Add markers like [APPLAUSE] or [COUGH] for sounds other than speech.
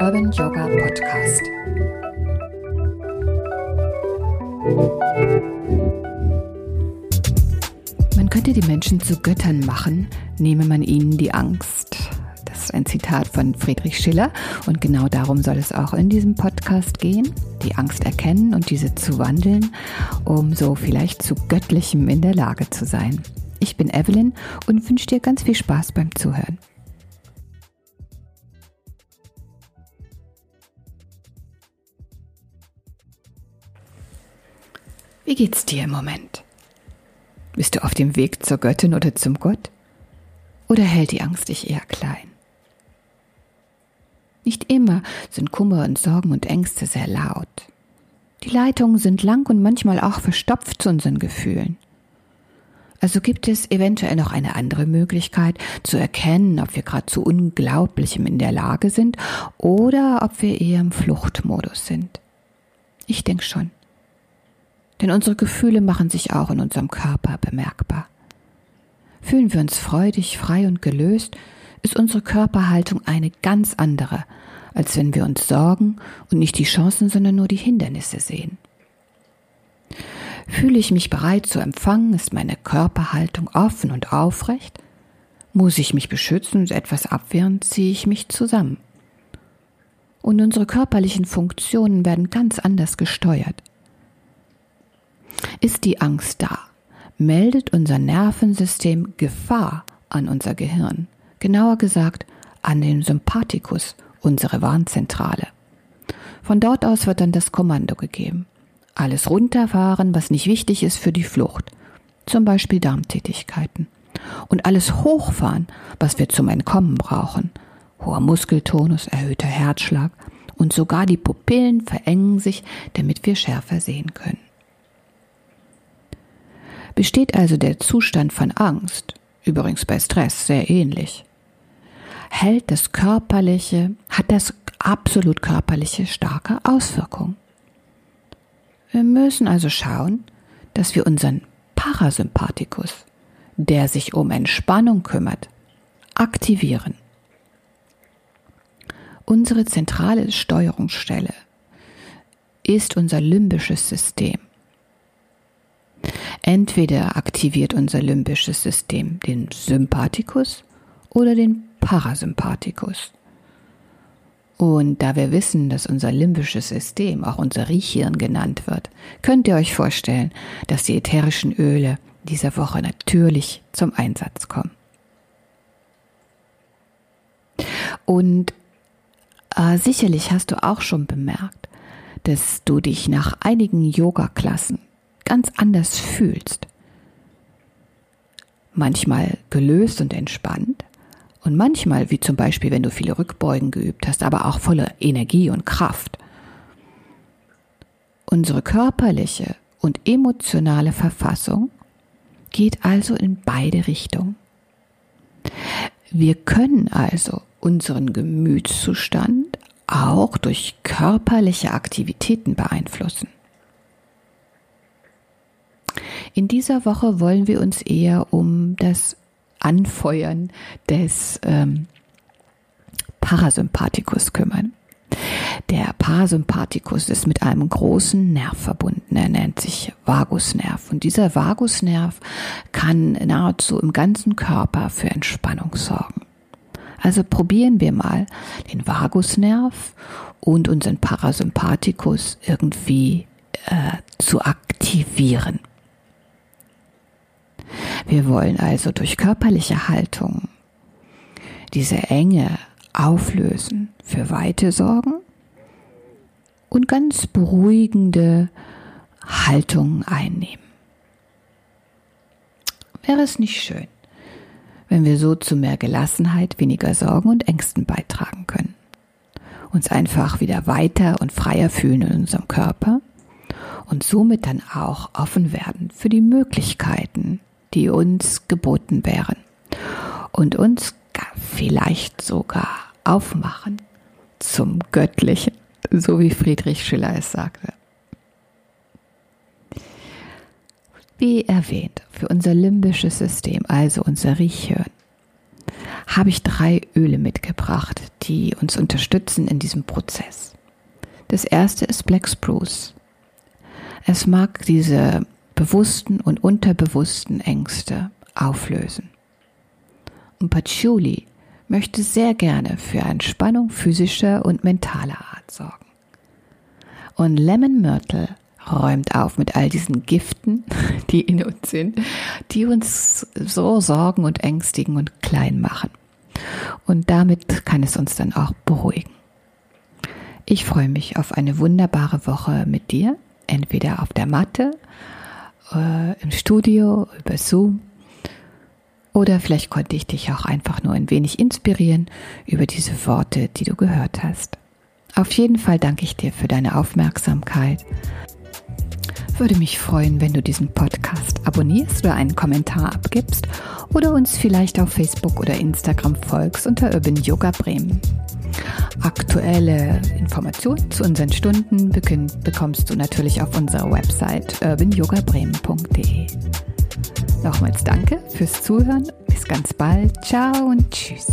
Urban Yoga Podcast. Man könnte die Menschen zu Göttern machen, nehme man ihnen die Angst. Das ist ein Zitat von Friedrich Schiller und genau darum soll es auch in diesem Podcast gehen. Die Angst erkennen und diese zu wandeln, um so vielleicht zu Göttlichem in der Lage zu sein. Ich bin Evelyn und wünsche dir ganz viel Spaß beim Zuhören. Wie geht's dir im Moment? Bist du auf dem Weg zur Göttin oder zum Gott? Oder hält die Angst dich eher klein? Nicht immer sind Kummer und Sorgen und Ängste sehr laut. Die Leitungen sind lang und manchmal auch verstopft zu unseren Gefühlen. Also gibt es eventuell noch eine andere Möglichkeit zu erkennen, ob wir gerade zu Unglaublichem in der Lage sind oder ob wir eher im Fluchtmodus sind. Ich denke schon. Denn unsere Gefühle machen sich auch in unserem Körper bemerkbar. Fühlen wir uns freudig, frei und gelöst, ist unsere Körperhaltung eine ganz andere, als wenn wir uns sorgen und nicht die Chancen, sondern nur die Hindernisse sehen. Fühle ich mich bereit zu empfangen? Ist meine Körperhaltung offen und aufrecht? Muss ich mich beschützen und etwas abwehren, ziehe ich mich zusammen. Und unsere körperlichen Funktionen werden ganz anders gesteuert. Ist die Angst da, meldet unser Nervensystem Gefahr an unser Gehirn, genauer gesagt an den Sympathikus, unsere Warnzentrale. Von dort aus wird dann das Kommando gegeben. Alles runterfahren, was nicht wichtig ist für die Flucht, zum Beispiel Darmtätigkeiten, und alles hochfahren, was wir zum Entkommen brauchen, hoher Muskeltonus, erhöhter Herzschlag, und sogar die Pupillen verengen sich, damit wir schärfer sehen können. Besteht also der Zustand von Angst, übrigens bei Stress sehr ähnlich, hält das Körperliche, hat das absolut Körperliche starke Auswirkungen. Wir müssen also schauen, dass wir unseren Parasympathikus, der sich um Entspannung kümmert, aktivieren. Unsere zentrale Steuerungsstelle ist unser limbisches System. Entweder aktiviert unser limbisches System den Sympathikus oder den Parasympathikus. Und da wir wissen, dass unser limbisches System auch unser Riechhirn genannt wird, könnt ihr euch vorstellen, dass die ätherischen Öle dieser Woche natürlich zum Einsatz kommen. Und äh, sicherlich hast du auch schon bemerkt, dass du dich nach einigen Yoga-Klassen ganz anders fühlst. Manchmal gelöst und entspannt, und manchmal, wie zum Beispiel, wenn du viele Rückbeugen geübt hast, aber auch voller Energie und Kraft. Unsere körperliche und emotionale Verfassung geht also in beide Richtungen. Wir können also unseren Gemütszustand auch durch körperliche Aktivitäten beeinflussen. In dieser Woche wollen wir uns eher um das Anfeuern des ähm, Parasympathikus kümmern. Der Parasympathikus ist mit einem großen Nerv verbunden. Er nennt sich Vagusnerv. Und dieser Vagusnerv kann nahezu im ganzen Körper für Entspannung sorgen. Also probieren wir mal den Vagusnerv und unseren Parasympathikus irgendwie äh, zu aktivieren. Wir wollen also durch körperliche Haltung diese Enge auflösen, für Weite sorgen und ganz beruhigende Haltungen einnehmen. Wäre es nicht schön, wenn wir so zu mehr Gelassenheit, weniger Sorgen und Ängsten beitragen können? Uns einfach wieder weiter und freier fühlen in unserem Körper und somit dann auch offen werden für die Möglichkeiten, die uns geboten wären und uns vielleicht sogar aufmachen zum Göttlichen, so wie Friedrich Schiller es sagte. Wie erwähnt, für unser limbisches System, also unser Riechhirn, habe ich drei Öle mitgebracht, die uns unterstützen in diesem Prozess. Das erste ist Black Spruce. Es mag diese bewussten und unterbewussten Ängste auflösen. Und Patchouli möchte sehr gerne für Entspannung physischer und mentaler Art sorgen. Und Lemon Myrtle räumt auf mit all diesen Giften, [LAUGHS] die in uns sind, die uns so sorgen und ängstigen und klein machen. Und damit kann es uns dann auch beruhigen. Ich freue mich auf eine wunderbare Woche mit dir, entweder auf der Matte, äh, im Studio, über Zoom oder vielleicht konnte ich dich auch einfach nur ein wenig inspirieren über diese Worte, die du gehört hast. Auf jeden Fall danke ich dir für deine Aufmerksamkeit. Würde mich freuen, wenn du diesen Podcast abonnierst oder einen Kommentar abgibst oder uns vielleicht auf Facebook oder Instagram folgst unter Urban Yoga Bremen. Aktuelle Informationen zu unseren Stunden bekommst du natürlich auf unserer Website urbanyogabremen.de. Nochmals danke fürs Zuhören. Bis ganz bald. Ciao und tschüss.